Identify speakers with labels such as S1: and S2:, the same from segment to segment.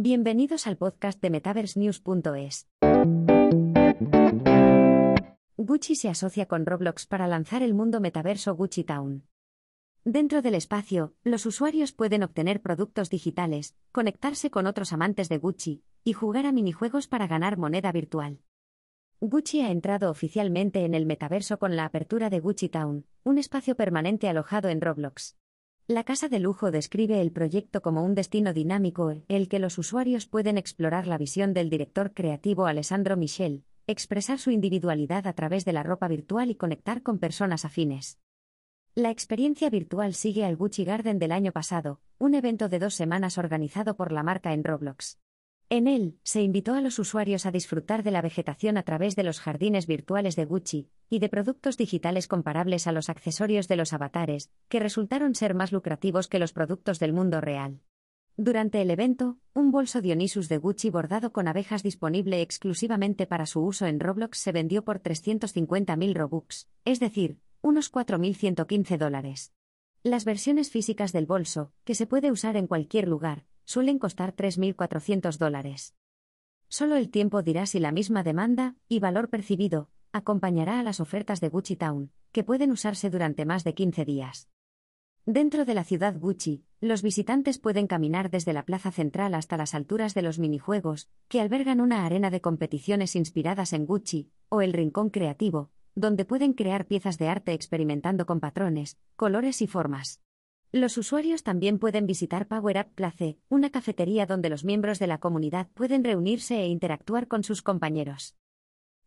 S1: Bienvenidos al podcast de MetaverseNews.es. Gucci se asocia con Roblox para lanzar el mundo metaverso Gucci Town. Dentro del espacio, los usuarios pueden obtener productos digitales, conectarse con otros amantes de Gucci y jugar a minijuegos para ganar moneda virtual. Gucci ha entrado oficialmente en el metaverso con la apertura de Gucci Town, un espacio permanente alojado en Roblox. La casa de lujo describe el proyecto como un destino dinámico, el que los usuarios pueden explorar la visión del director creativo Alessandro Michel, expresar su individualidad a través de la ropa virtual y conectar con personas afines. La experiencia virtual sigue al Gucci Garden del año pasado, un evento de dos semanas organizado por la marca en Roblox. En él, se invitó a los usuarios a disfrutar de la vegetación a través de los jardines virtuales de Gucci, y de productos digitales comparables a los accesorios de los avatares, que resultaron ser más lucrativos que los productos del mundo real. Durante el evento, un bolso Dionysus de Gucci bordado con abejas disponible exclusivamente para su uso en Roblox se vendió por 350.000 Robux, es decir, unos 4.115 dólares. Las versiones físicas del bolso, que se puede usar en cualquier lugar, suelen costar 3.400 dólares. Solo el tiempo dirá si la misma demanda y valor percibido acompañará a las ofertas de Gucci Town, que pueden usarse durante más de 15 días. Dentro de la ciudad Gucci, los visitantes pueden caminar desde la plaza central hasta las alturas de los minijuegos, que albergan una arena de competiciones inspiradas en Gucci, o el rincón creativo, donde pueden crear piezas de arte experimentando con patrones, colores y formas. Los usuarios también pueden visitar Power Up Place, una cafetería donde los miembros de la comunidad pueden reunirse e interactuar con sus compañeros.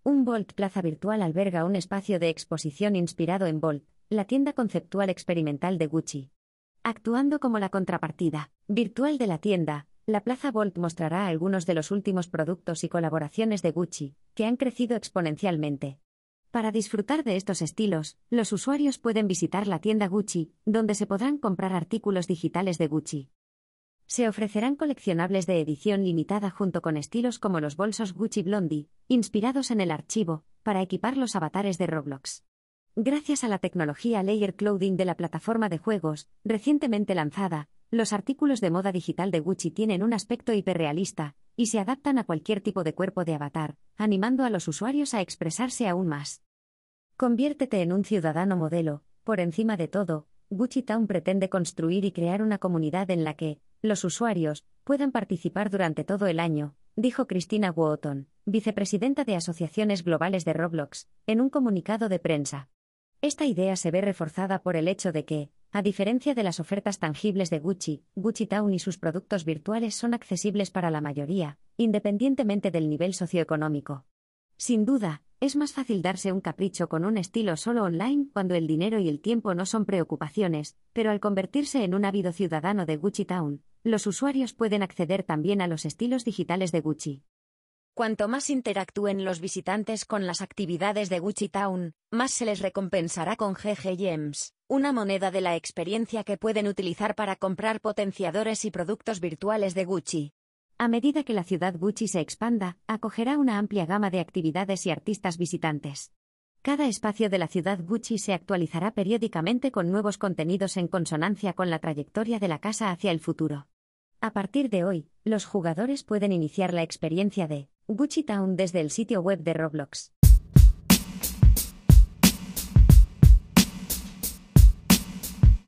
S1: Un Bolt Plaza Virtual alberga un espacio de exposición inspirado en Bolt, la tienda conceptual experimental de Gucci. Actuando como la contrapartida virtual de la tienda, la Plaza Bolt mostrará algunos de los últimos productos y colaboraciones de Gucci, que han crecido exponencialmente. Para disfrutar de estos estilos, los usuarios pueden visitar la tienda Gucci, donde se podrán comprar artículos digitales de Gucci. Se ofrecerán coleccionables de edición limitada junto con estilos como los bolsos Gucci Blondie, inspirados en el archivo, para equipar los avatares de Roblox. Gracias a la tecnología Layer Clothing de la plataforma de juegos, recientemente lanzada, los artículos de moda digital de Gucci tienen un aspecto hiperrealista, y se adaptan a cualquier tipo de cuerpo de avatar, animando a los usuarios a expresarse aún más. Conviértete en un ciudadano modelo, por encima de todo, Gucci Town pretende construir y crear una comunidad en la que, los usuarios, puedan participar durante todo el año, dijo Christina Wooton, vicepresidenta de Asociaciones Globales de Roblox, en un comunicado de prensa. Esta idea se ve reforzada por el hecho de que, a diferencia de las ofertas tangibles de Gucci, Gucci Town y sus productos virtuales son accesibles para la mayoría, independientemente del nivel socioeconómico. Sin duda, es más fácil darse un capricho con un estilo solo online cuando el dinero y el tiempo no son preocupaciones, pero al convertirse en un ávido ciudadano de Gucci Town, los usuarios pueden acceder también a los estilos digitales de Gucci. Cuanto más interactúen los visitantes con las actividades de Gucci Town, más se les recompensará con GG Gems, una moneda de la experiencia que pueden utilizar para comprar potenciadores y productos virtuales de Gucci. A medida que la ciudad Gucci se expanda, acogerá una amplia gama de actividades y artistas visitantes. Cada espacio de la ciudad Gucci se actualizará periódicamente con nuevos contenidos en consonancia con la trayectoria de la casa hacia el futuro. A partir de hoy, los jugadores pueden iniciar la experiencia de Gucci Town desde el sitio web de Roblox.